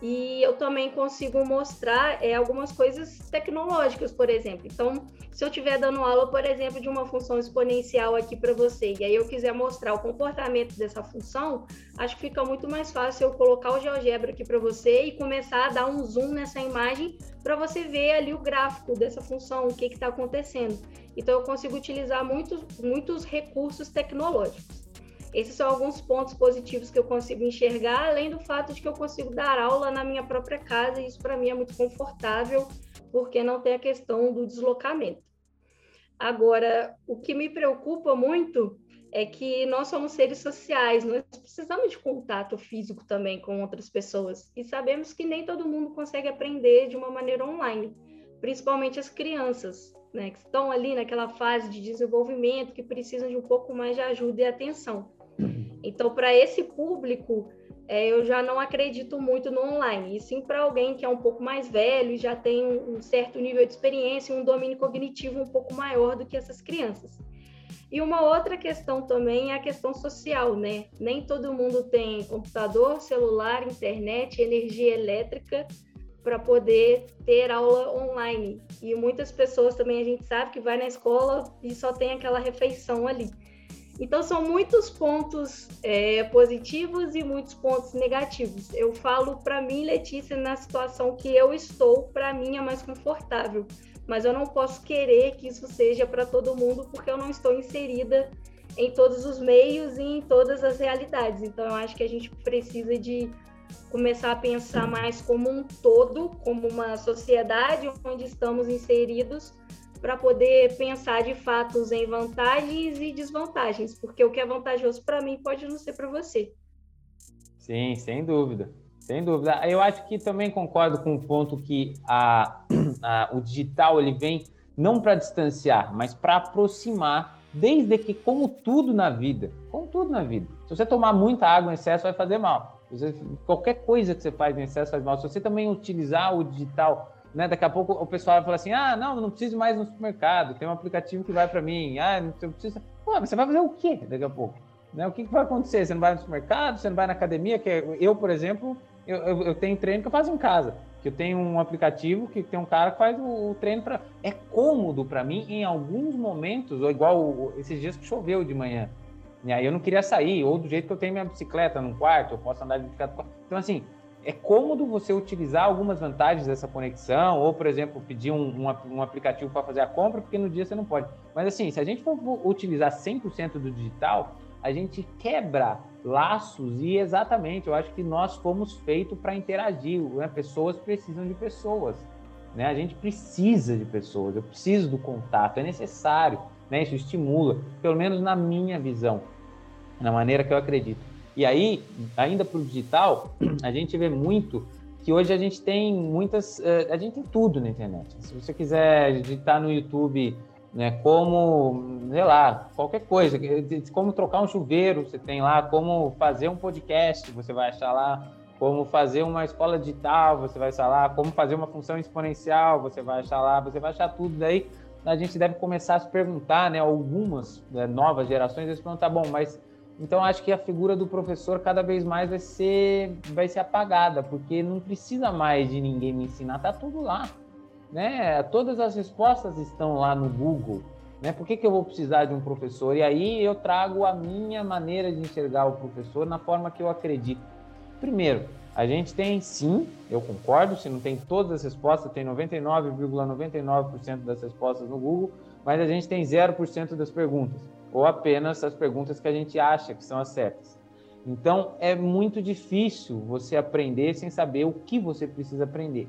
E eu também consigo mostrar é, algumas coisas tecnológicas, por exemplo. Então, se eu estiver dando aula, por exemplo, de uma função exponencial aqui para você, e aí eu quiser mostrar o comportamento dessa função, acho que fica muito mais fácil eu colocar o GeoGebra aqui para você e começar a dar um zoom nessa imagem para você ver ali o gráfico dessa função, o que está acontecendo. Então, eu consigo utilizar muitos, muitos recursos tecnológicos. Esses são alguns pontos positivos que eu consigo enxergar, além do fato de que eu consigo dar aula na minha própria casa, e isso para mim é muito confortável, porque não tem a questão do deslocamento. Agora, o que me preocupa muito é que nós somos seres sociais, nós precisamos de contato físico também com outras pessoas, e sabemos que nem todo mundo consegue aprender de uma maneira online, principalmente as crianças. Né, que estão ali naquela fase de desenvolvimento, que precisam de um pouco mais de ajuda e atenção. Então, para esse público, é, eu já não acredito muito no online, e sim para alguém que é um pouco mais velho e já tem um certo nível de experiência, um domínio cognitivo um pouco maior do que essas crianças. E uma outra questão também é a questão social, né? Nem todo mundo tem computador, celular, internet, energia elétrica para poder ter aula online. E muitas pessoas também a gente sabe que vai na escola e só tem aquela refeição ali. Então, são muitos pontos é, positivos e muitos pontos negativos. Eu falo para mim, Letícia, na situação que eu estou, para mim é mais confortável. Mas eu não posso querer que isso seja para todo mundo, porque eu não estou inserida em todos os meios e em todas as realidades. Então, eu acho que a gente precisa de começar a pensar mais como um todo, como uma sociedade onde estamos inseridos, para poder pensar de fato em vantagens e desvantagens, porque o que é vantajoso para mim pode não ser para você. Sim, sem dúvida. Sem dúvida. Eu acho que também concordo com o ponto que a, a o digital ele vem não para distanciar, mas para aproximar, desde que, como tudo na vida, como tudo na vida, se você tomar muita água em excesso, vai fazer mal. Você, qualquer coisa que você faz em excesso faz mal. Se você também utilizar o digital né? Daqui a pouco o pessoal vai falar assim: ah, não, não preciso mais no supermercado, tem um aplicativo que vai para mim. Ah, não precisa. Pô, mas você vai fazer o quê daqui a pouco? Né? O que, que vai acontecer? Você não vai no supermercado, você não vai na academia? Que eu, por exemplo, eu, eu, eu tenho treino que eu faço em casa. Que eu tenho um aplicativo que tem um cara que faz o, o treino para. É cômodo para mim em alguns momentos, ou igual esses dias que choveu de manhã. E aí eu não queria sair, ou do jeito que eu tenho minha bicicleta no quarto, eu posso andar de bicicleta. Então, assim, é cômodo você utilizar algumas vantagens dessa conexão, ou, por exemplo, pedir um, um, um aplicativo para fazer a compra, porque no dia você não pode. Mas, assim, se a gente for utilizar 100% do digital, a gente quebra laços e, exatamente, eu acho que nós fomos feitos para interagir. Né? Pessoas precisam de pessoas. Né? A gente precisa de pessoas, eu preciso do contato, é necessário. Né? Isso estimula, pelo menos na minha visão, na maneira que eu acredito. E aí, ainda para o digital, a gente vê muito que hoje a gente tem muitas, eh, a gente tem tudo na internet. Se você quiser digitar no YouTube, né, como, sei lá, qualquer coisa, como trocar um chuveiro, você tem lá, como fazer um podcast, você vai achar lá, como fazer uma escola digital, você vai achar lá, como fazer uma função exponencial, você vai achar lá, você vai achar tudo daí. A gente deve começar a se perguntar, né, algumas né, novas gerações, eles perguntam, tá bom, mas então acho que a figura do professor cada vez mais vai ser vai ser apagada, porque não precisa mais de ninguém me ensinar, tá tudo lá, né? Todas as respostas estão lá no Google, né? Por que, que eu vou precisar de um professor? E aí eu trago a minha maneira de enxergar o professor na forma que eu acredito. Primeiro, a gente tem sim, eu concordo, se não tem todas as respostas, tem 99,99% ,99 das respostas no Google, mas a gente tem 0% das perguntas ou apenas as perguntas que a gente acha que são as certas. Então, é muito difícil você aprender sem saber o que você precisa aprender.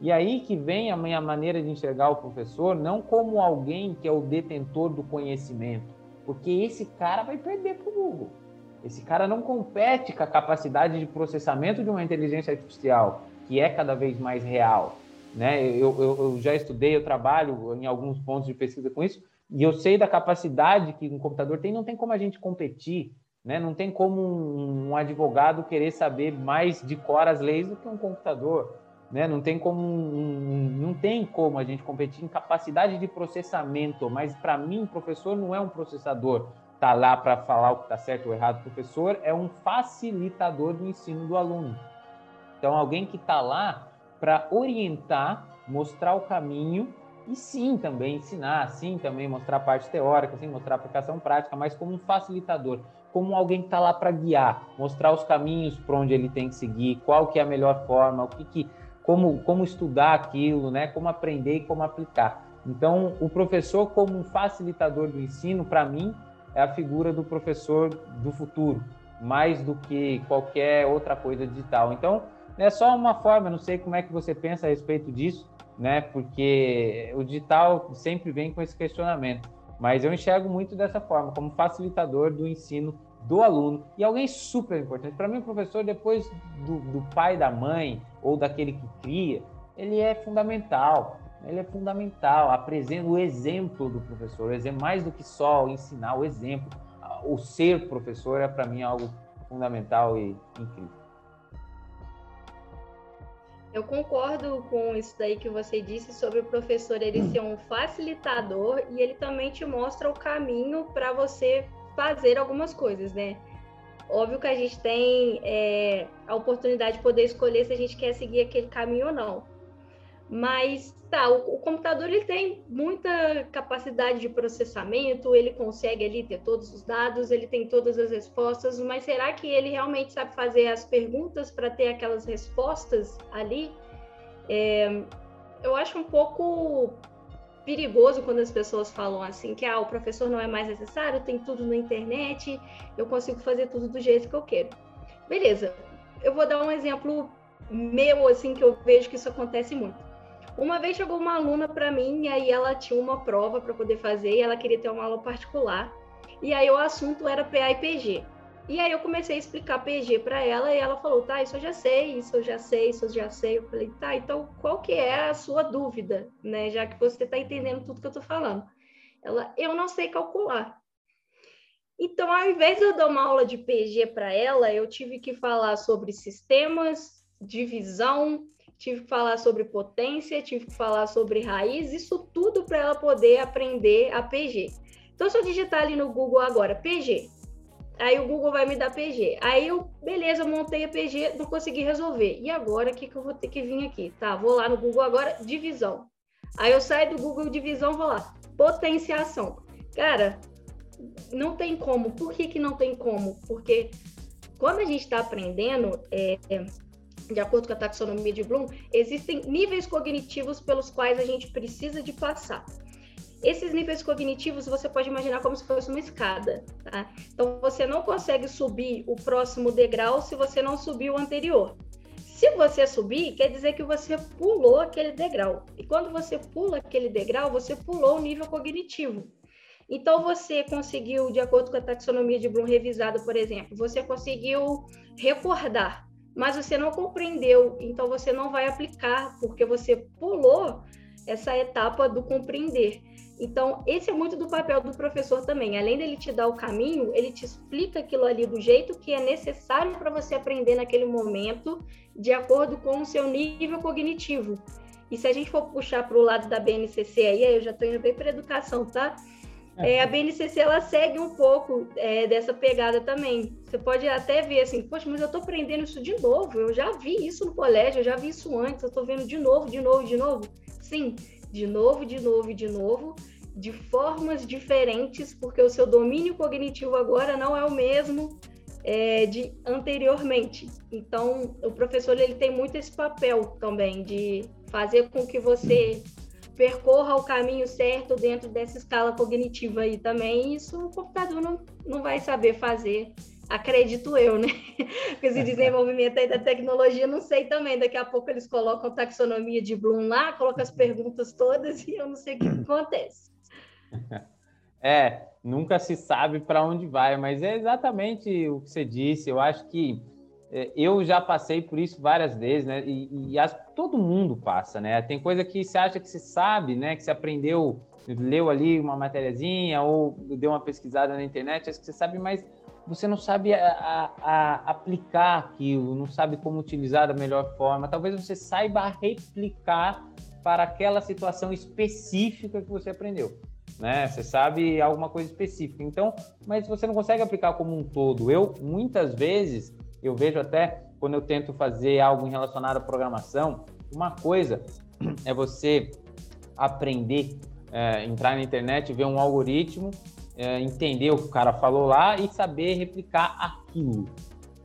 E aí que vem a minha maneira de enxergar o professor não como alguém que é o detentor do conhecimento, porque esse cara vai perder para o Google. Esse cara não compete com a capacidade de processamento de uma inteligência artificial, que é cada vez mais real. Né? Eu, eu, eu já estudei, eu trabalho em alguns pontos de pesquisa com isso, e eu sei da capacidade que um computador tem, não tem como a gente competir, né? Não tem como um, um advogado querer saber mais de cor as leis do que um computador. né? Não tem como não tem como a gente competir em capacidade de processamento, mas para mim, professor não é um processador, tá lá para falar o que está certo ou errado. Professor é um facilitador do ensino do aluno. Então, alguém que está lá para orientar, mostrar o caminho e sim também ensinar, sim também mostrar a parte teórica, sim mostrar a aplicação prática, mas como um facilitador, como alguém que está lá para guiar, mostrar os caminhos para onde ele tem que seguir, qual que é a melhor forma, o que, que como, como estudar aquilo, né? como aprender e como aplicar. Então, o professor, como um facilitador do ensino, para mim, é a figura do professor do futuro, mais do que qualquer outra coisa digital. Então, é só uma forma, não sei como é que você pensa a respeito disso, né? Porque o digital sempre vem com esse questionamento, mas eu enxergo muito dessa forma, como facilitador do ensino do aluno e alguém super importante. Para mim, o professor, depois do, do pai, da mãe ou daquele que cria, ele é fundamental. Ele é fundamental. Apresenta o exemplo do professor, o exemplo mais do que só ensinar o exemplo. O ser professor é para mim algo fundamental e incrível. Eu concordo com isso daí que você disse sobre o professor ele ser um facilitador e ele também te mostra o caminho para você fazer algumas coisas, né? Óbvio que a gente tem é, a oportunidade de poder escolher se a gente quer seguir aquele caminho ou não. Mas tá, o, o, computador ele tem muita capacidade de processamento, ele consegue ali ter todos os dados, ele tem todas as respostas, mas será que ele realmente sabe fazer as perguntas para ter aquelas respostas ali? É, eu acho um pouco perigoso quando as pessoas falam assim que ah, o professor não é mais necessário, tem tudo na internet, eu consigo fazer tudo do jeito que eu quero. Beleza. Eu vou dar um exemplo meu assim que eu vejo que isso acontece muito. Uma vez chegou uma aluna para mim e aí ela tinha uma prova para poder fazer e ela queria ter uma aula particular. E aí o assunto era PA e PG. E aí eu comecei a explicar PG para ela e ela falou: "Tá, isso eu já sei, isso eu já sei, isso eu já sei". Eu falei: "Tá, então qual que é a sua dúvida, né, já que você está entendendo tudo que eu estou falando?". Ela: "Eu não sei calcular". Então, ao invés de eu dar uma aula de PG para ela, eu tive que falar sobre sistemas, divisão, tive que falar sobre potência, tive que falar sobre raiz, isso tudo para ela poder aprender a PG. Então, se eu digitar ali no Google agora, PG, Aí o Google vai me dar PG. Aí eu, beleza, montei a PG, não consegui resolver. E agora, o que, que eu vou ter que vir aqui? Tá, vou lá no Google agora, divisão. Aí eu saio do Google divisão, vou lá, potenciação. Cara, não tem como. Por que, que não tem como? Porque quando a gente está aprendendo, é, de acordo com a taxonomia de Bloom, existem níveis cognitivos pelos quais a gente precisa de passar. Esses níveis cognitivos você pode imaginar como se fosse uma escada, tá? Então você não consegue subir o próximo degrau se você não subir o anterior. Se você subir, quer dizer que você pulou aquele degrau. E quando você pula aquele degrau, você pulou o nível cognitivo. Então você conseguiu, de acordo com a taxonomia de Bloom revisada, por exemplo, você conseguiu recordar, mas você não compreendeu, então você não vai aplicar, porque você pulou essa etapa do compreender. Então, esse é muito do papel do professor também. Além dele te dar o caminho, ele te explica aquilo ali do jeito que é necessário para você aprender naquele momento, de acordo com o seu nível cognitivo. E se a gente for puxar para o lado da BNCC aí, eu já estou indo bem para educação, tá? É, a BNCC ela segue um pouco é, dessa pegada também. Você pode até ver assim, poxa, mas eu estou aprendendo isso de novo. Eu já vi isso no colégio, eu já vi isso antes. Eu estou vendo de novo, de novo, de novo. Sim, de novo, de novo de novo, de formas diferentes, porque o seu domínio cognitivo agora não é o mesmo é, de anteriormente. Então, o professor ele tem muito esse papel também de fazer com que você percorra o caminho certo dentro dessa escala cognitiva aí também. Isso o computador não, não vai saber fazer acredito eu, né? Com esse desenvolvimento aí da tecnologia, não sei também. Daqui a pouco eles colocam taxonomia de Bloom lá, colocam as perguntas todas e eu não sei o que acontece. É, nunca se sabe para onde vai, mas é exatamente o que você disse. Eu acho que eu já passei por isso várias vezes, né? E, e as, todo mundo passa, né? Tem coisa que você acha que você sabe, né? Que você aprendeu, leu ali uma matériazinha ou deu uma pesquisada na internet, acho que você sabe, mas você não sabe a, a, a aplicar aquilo, não sabe como utilizar da melhor forma. Talvez você saiba replicar para aquela situação específica que você aprendeu. Né? Você sabe alguma coisa específica. Então, mas você não consegue aplicar como um todo. Eu, muitas vezes, eu vejo até quando eu tento fazer algo relacionado à programação, uma coisa é você aprender, é, entrar na internet, ver um algoritmo é, entender o que o cara falou lá e saber replicar aquilo.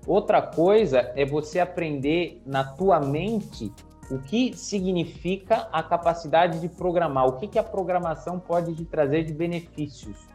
Outra coisa é você aprender na tua mente o que significa a capacidade de programar, o que, que a programação pode te trazer de benefícios.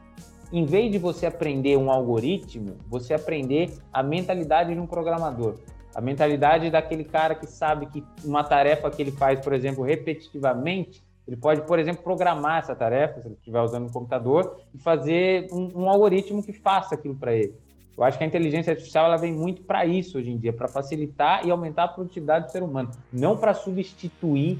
Em vez de você aprender um algoritmo, você aprender a mentalidade de um programador. A mentalidade daquele cara que sabe que uma tarefa que ele faz, por exemplo, repetitivamente, ele pode, por exemplo, programar essa tarefa, se ele estiver usando um computador, e fazer um, um algoritmo que faça aquilo para ele. Eu acho que a inteligência artificial ela vem muito para isso hoje em dia, para facilitar e aumentar a produtividade do ser humano, não para substituir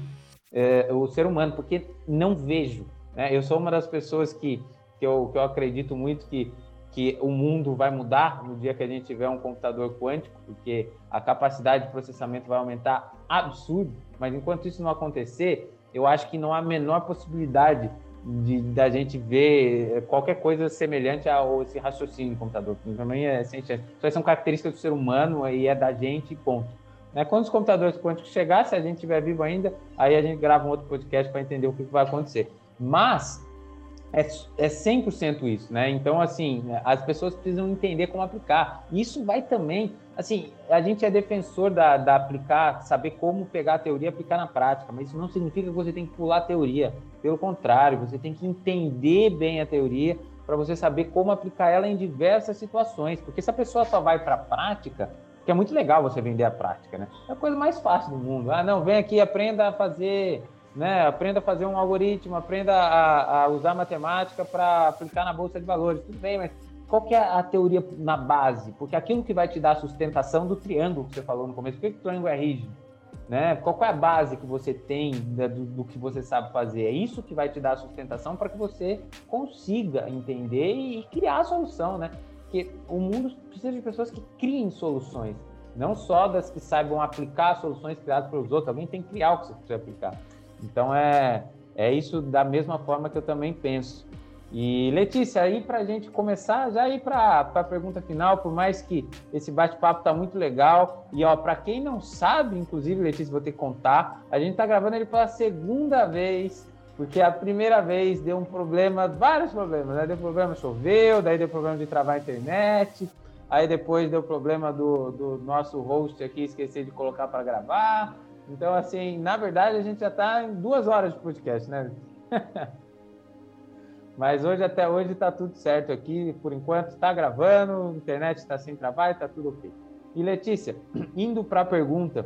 é, o ser humano, porque não vejo. Né? Eu sou uma das pessoas que, que, eu, que eu acredito muito que, que o mundo vai mudar no dia que a gente tiver um computador quântico, porque a capacidade de processamento vai aumentar absurdo, mas enquanto isso não acontecer, eu acho que não há a menor possibilidade de da gente ver qualquer coisa semelhante ao esse raciocínio no computador. Também é, isso aí são características do ser humano e é da gente, ponto. Né? Quando os computadores quânticos chegar, se a gente estiver vivo ainda, aí a gente grava um outro podcast para entender o que vai acontecer. Mas é, é 100% isso, né? Então, assim, as pessoas precisam entender como aplicar. Isso vai também, assim, a gente é defensor da, da aplicar, saber como pegar a teoria e aplicar na prática, mas isso não significa que você tem que pular a teoria. Pelo contrário, você tem que entender bem a teoria para você saber como aplicar ela em diversas situações. Porque se a pessoa só vai para a prática, que é muito legal você vender a prática, né? É a coisa mais fácil do mundo. Ah, não, vem aqui, aprenda a fazer né? Aprenda a fazer um algoritmo, aprenda a, a usar matemática para aplicar na bolsa de valores. Tudo bem, mas qual que é a teoria na base? Porque aquilo que vai te dar a sustentação do triângulo que você falou no começo, por que, o triângulo é rígido? Né? Qual é a base que você tem do, do, que você sabe fazer? É isso que vai te dar a sustentação para que você consiga entender e, criar a solução, né? Porque o mundo precisa de pessoas que criem soluções, não só das que saibam aplicar soluções criadas pelos outros. Alguém tem que criar o que você precisa aplicar. Então é, é isso da mesma forma que eu também penso. E Letícia, aí para a gente começar, já ir para a pergunta final, por mais que esse bate-papo tá muito legal. E ó, para quem não sabe, inclusive, Letícia, vou ter que contar, a gente está gravando ele pela segunda vez, porque a primeira vez deu um problema, vários problemas, né? Deu problema, choveu, daí deu problema de travar a internet, aí depois deu problema do, do nosso host aqui, esquecer de colocar para gravar. Então, assim, na verdade, a gente já está em duas horas de podcast, né? Mas hoje, até hoje, está tudo certo aqui. Por enquanto, está gravando, a internet está sem trabalho, está tudo ok. E Letícia, indo para a pergunta,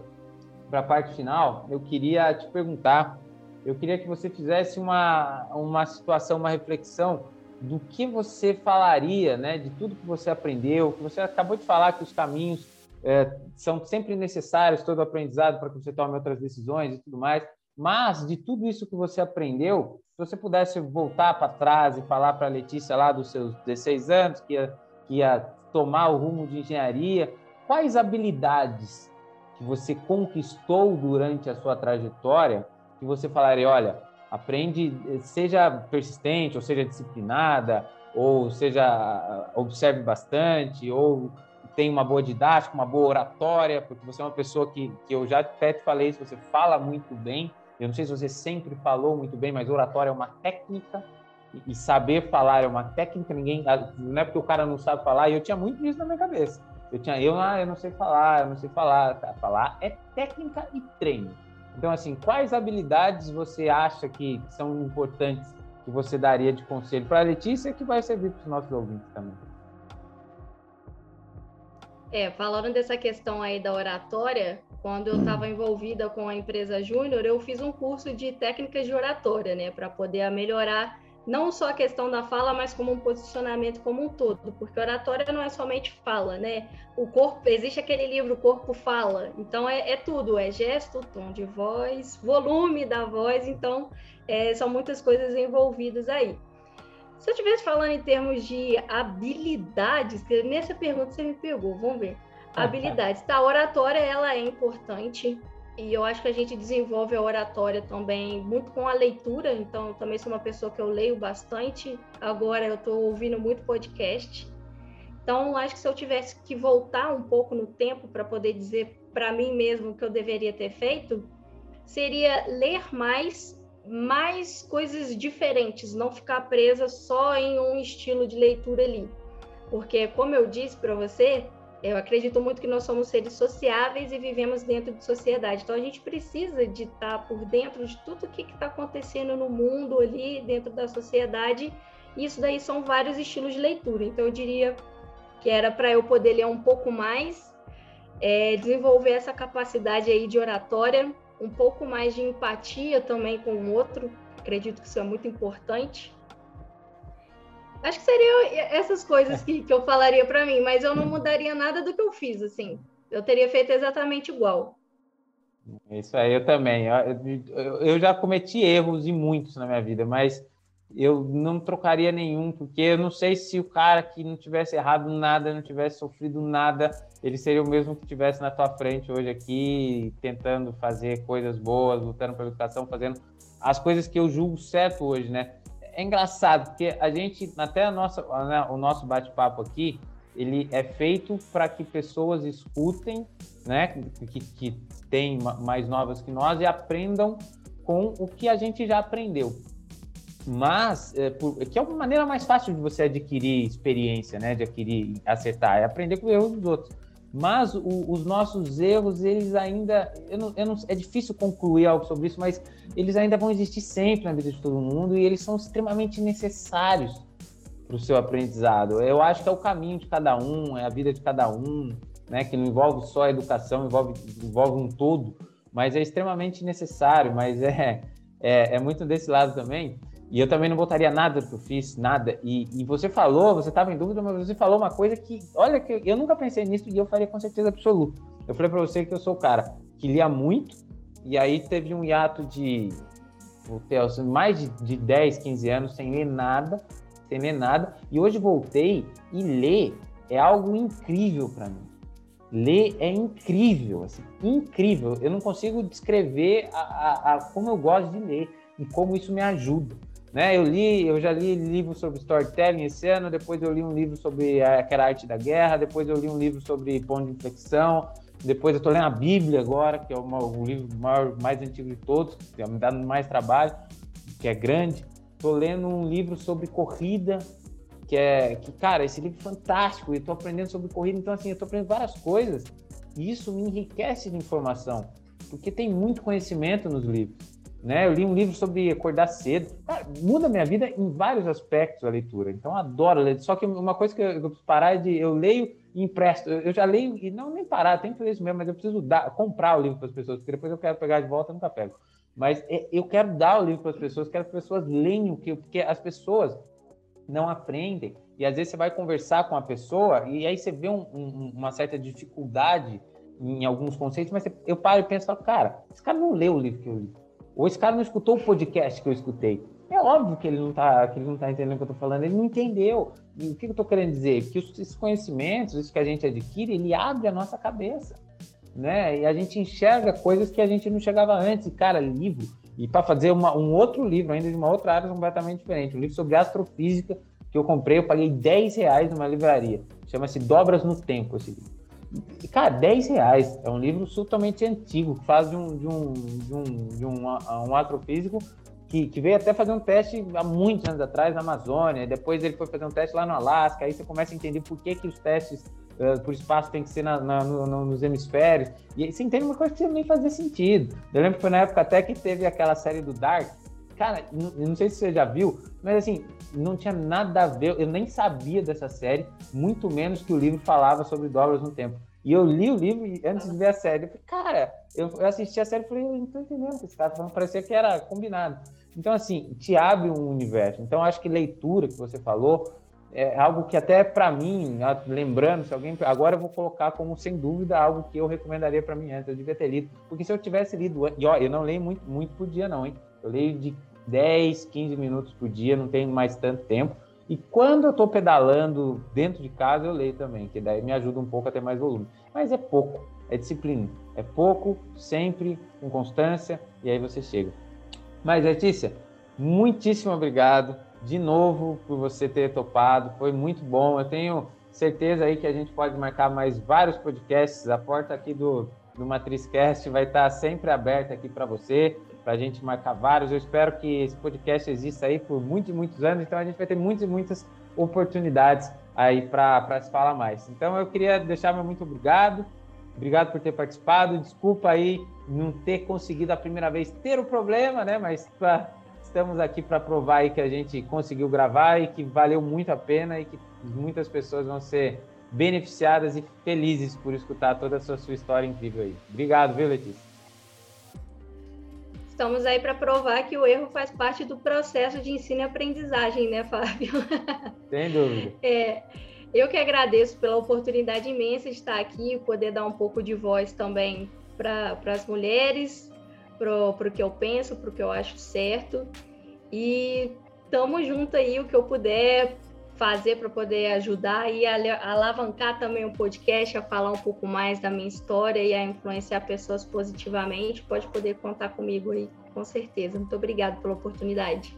para a parte final, eu queria te perguntar, eu queria que você fizesse uma, uma situação, uma reflexão do que você falaria, né, de tudo que você aprendeu, que você acabou de falar que os caminhos é, são sempre necessários todo o aprendizado para que você tome outras decisões e tudo mais. Mas de tudo isso que você aprendeu, se você pudesse voltar para trás e falar para a Letícia lá dos seus 16 anos, que ia, que ia tomar o rumo de engenharia, quais habilidades que você conquistou durante a sua trajetória que você falaria, olha, aprende, seja persistente, ou seja disciplinada, ou seja observe bastante, ou tem uma boa didática, uma boa oratória, porque você é uma pessoa que, que eu já até te falei isso, você fala muito bem. Eu não sei se você sempre falou muito bem, mas oratória é uma técnica e, saber falar é uma técnica. Ninguém, não é porque o cara não sabe falar. E eu tinha muito isso na minha cabeça. Eu tinha, eu, ah, eu não sei falar, eu não sei falar. Tá? Falar é técnica e treino. Então, assim, quais habilidades você acha que são importantes que você daria de conselho para a Letícia que vai servir para os nossos ouvintes também? É, falando dessa questão aí da oratória, quando eu estava envolvida com a empresa Júnior, eu fiz um curso de técnicas de oratória, né, para poder melhorar não só a questão da fala, mas como um posicionamento como um todo, porque oratória não é somente fala, né? O corpo, existe aquele livro, o corpo fala, então é, é tudo, é gesto, tom de voz, volume da voz, então é, são muitas coisas envolvidas aí. Se eu estivesse falando em termos de habilidades, nessa pergunta você me pegou, vamos ver. Habilidades. Tá, a oratória ela é importante e eu acho que a gente desenvolve a oratória também muito com a leitura, então eu também sou uma pessoa que eu leio bastante. Agora eu estou ouvindo muito podcast. Então, acho que se eu tivesse que voltar um pouco no tempo para poder dizer para mim mesmo o que eu deveria ter feito, seria ler mais, mais coisas diferentes, não ficar presa só em um estilo de leitura ali. Porque, como eu disse para você, eu acredito muito que nós somos seres sociáveis e vivemos dentro de sociedade. Então a gente precisa de estar por dentro de tudo o que está acontecendo no mundo ali, dentro da sociedade. Isso daí são vários estilos de leitura. Então eu diria que era para eu poder ler um pouco mais, é, desenvolver essa capacidade aí de oratória, um pouco mais de empatia também com o outro. Acredito que isso é muito importante. Acho que seriam essas coisas que, que eu falaria para mim, mas eu não mudaria nada do que eu fiz, assim. Eu teria feito exatamente igual. Isso aí, eu também. Eu, eu já cometi erros e muitos na minha vida, mas eu não trocaria nenhum, porque eu não sei se o cara que não tivesse errado nada, não tivesse sofrido nada, ele seria o mesmo que estivesse na tua frente hoje aqui, tentando fazer coisas boas, lutando pela educação, fazendo as coisas que eu julgo certo hoje, né? é engraçado, porque a gente, até a nossa, né, o nosso bate-papo aqui, ele é feito para que pessoas escutem, né, que, que têm mais novas que nós e aprendam com o que a gente já aprendeu. Mas, é, por, que é uma maneira mais fácil de você adquirir experiência, né, de adquirir, acertar, é aprender com o erro dos outros. Mas o, os nossos erros, eles ainda. Eu não, eu não, é difícil concluir algo sobre isso, mas eles ainda vão existir sempre na vida de todo mundo e eles são extremamente necessários para o seu aprendizado. Eu acho que é o caminho de cada um, é a vida de cada um, né? Que não envolve só a educação, envolve, envolve um todo, mas é extremamente necessário. Mas é, é, é muito desse lado também. E eu também não voltaria nada do que eu fiz, nada. E, e você falou, você estava em dúvida, mas você falou uma coisa que, olha, que eu nunca pensei nisso e eu faria com certeza absoluta. Eu falei para você que eu sou o cara que lia muito, e aí teve um hiato de mais de, de 10, 15 anos sem ler nada, sem ler nada, e hoje voltei e ler é algo incrível para mim. Ler é incrível, assim, incrível. Eu não consigo descrever a, a, a como eu gosto de ler e como isso me ajuda. Né? Eu li, eu já li livros sobre storytelling esse ano, depois eu li um livro sobre aquela arte da guerra, depois eu li um livro sobre ponto de inflexão, depois eu estou lendo a Bíblia agora, que é o, o livro maior, mais antigo de todos, que me dá mais trabalho, que é grande. Estou lendo um livro sobre corrida, que é que cara, esse livro é fantástico. E estou aprendendo sobre corrida, então assim, eu estou aprendendo várias coisas e isso me enriquece de informação, porque tem muito conhecimento nos livros né? Eu li um livro sobre acordar cedo. Cara, muda minha vida em vários aspectos a leitura. Então, adoro ler. Só que uma coisa que eu, preciso parar é de... Eu leio e empresto. Eu já leio e não nem parar, tem que fazer isso mesmo, mas eu preciso dar, comprar o livro para as pessoas, porque depois eu quero pegar de volta, nunca pego. Mas é, eu quero dar o livro para as pessoas, quero que as pessoas leiam, porque as pessoas não aprendem. E às vezes você vai conversar com a pessoa e aí você vê um, um, uma certa dificuldade em alguns conceitos, mas eu paro e penso, cara, esse cara não leu o livro que eu li. Ou esse cara não escutou o podcast que eu escutei. É óbvio que ele não está que ele não tá entendendo o que eu estou falando, ele não entendeu. E o que eu estou querendo dizer? Que esses conhecimentos, isso que a gente adquire, ele abre a nossa cabeça, né? E a gente enxerga coisas que a gente não chegava antes. E, cara, livro, e para fazer uma, um outro livro, ainda de uma outra área completamente diferente, um livro sobre astrofísica que eu comprei, eu paguei 10 reais numa livraria. Chama-se Dobras no Tempo esse livro. Cara, 10 reais. É um livro totalmente antigo, que faz de um, de um, de um, de um, um astrofísico que, que, veio até fazer um teste há muitos anos atrás na Amazônia, depois ele foi fazer um teste lá no Alasca, aí você começa a entender por que, que os testes uh, por espaço tem que ser na, na, no, no, nos hemisférios, e aí você entende uma coisa que nem fazia sentido. Eu lembro que foi na época até que teve aquela série do Dark, cara, eu não sei se você já viu, mas assim, não tinha nada a ver, eu nem sabia dessa série, muito menos que o livro falava sobre dobras no tempo. E eu li o livro antes de ver a série. Eu falei, cara, eu, assisti a série e falei, eu não tô entendendo o que esse cara tá falando, parecia que era combinado. Então, assim, te abre um universo. Então, acho que leitura que você falou é algo que até para mim, lembrando, se alguém. Agora eu vou colocar como, sem dúvida, algo que eu recomendaria para mim antes. Eu devia ter lido. Porque se eu tivesse lido. E ó, eu não leio muito, muito por dia, não, hein? Eu leio de 10, 15 minutos por dia, não tenho mais tanto tempo. E quando eu estou pedalando dentro de casa, eu leio também, que daí me ajuda um pouco a ter mais volume. Mas é pouco, é disciplina. É pouco, sempre, com constância, e aí você chega. Mas, Letícia, muitíssimo obrigado de novo por você ter topado. Foi muito bom. Eu tenho certeza aí que a gente pode marcar mais vários podcasts. A porta aqui do, do MatrizCast vai estar sempre aberta aqui para você, para a gente marcar vários. Eu espero que esse podcast exista aí por muitos e muitos anos, então a gente vai ter muitas e muitas oportunidades aí para se falar mais. Então eu queria deixar meu muito obrigado. Obrigado por ter participado. Desculpa aí não ter conseguido a primeira vez ter o problema, né? Mas pra, estamos aqui para provar aí que a gente conseguiu gravar e que valeu muito a pena e que muitas pessoas vão ser beneficiadas e felizes por escutar toda a sua, sua história incrível aí. Obrigado, viu, Letícia? Estamos aí para provar que o erro faz parte do processo de ensino e aprendizagem, né, Fábio? Sem dúvida. É, eu que agradeço pela oportunidade imensa de estar aqui, poder dar um pouco de voz também para as mulheres, para o que eu penso, para o que eu acho certo. E estamos junto aí, o que eu puder fazer para poder ajudar e alavancar também o podcast, a falar um pouco mais da minha história e a influenciar pessoas positivamente, pode poder contar comigo aí, com certeza. Muito obrigada pela oportunidade.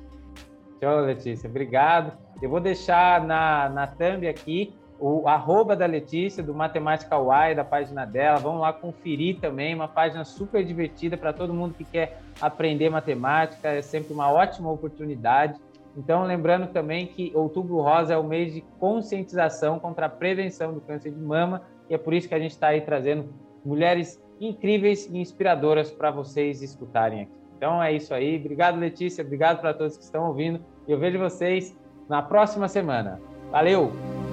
Tchau, Letícia. Obrigado. Eu vou deixar na, na thumb aqui o arroba da Letícia, do Matemática Y, da página dela. Vamos lá conferir também, uma página super divertida para todo mundo que quer aprender matemática. É sempre uma ótima oportunidade. Então, lembrando também que Outubro Rosa é o mês de conscientização contra a prevenção do câncer de mama, e é por isso que a gente está aí trazendo mulheres incríveis e inspiradoras para vocês escutarem aqui. Então é isso aí. Obrigado, Letícia. Obrigado para todos que estão ouvindo. Eu vejo vocês na próxima semana. Valeu!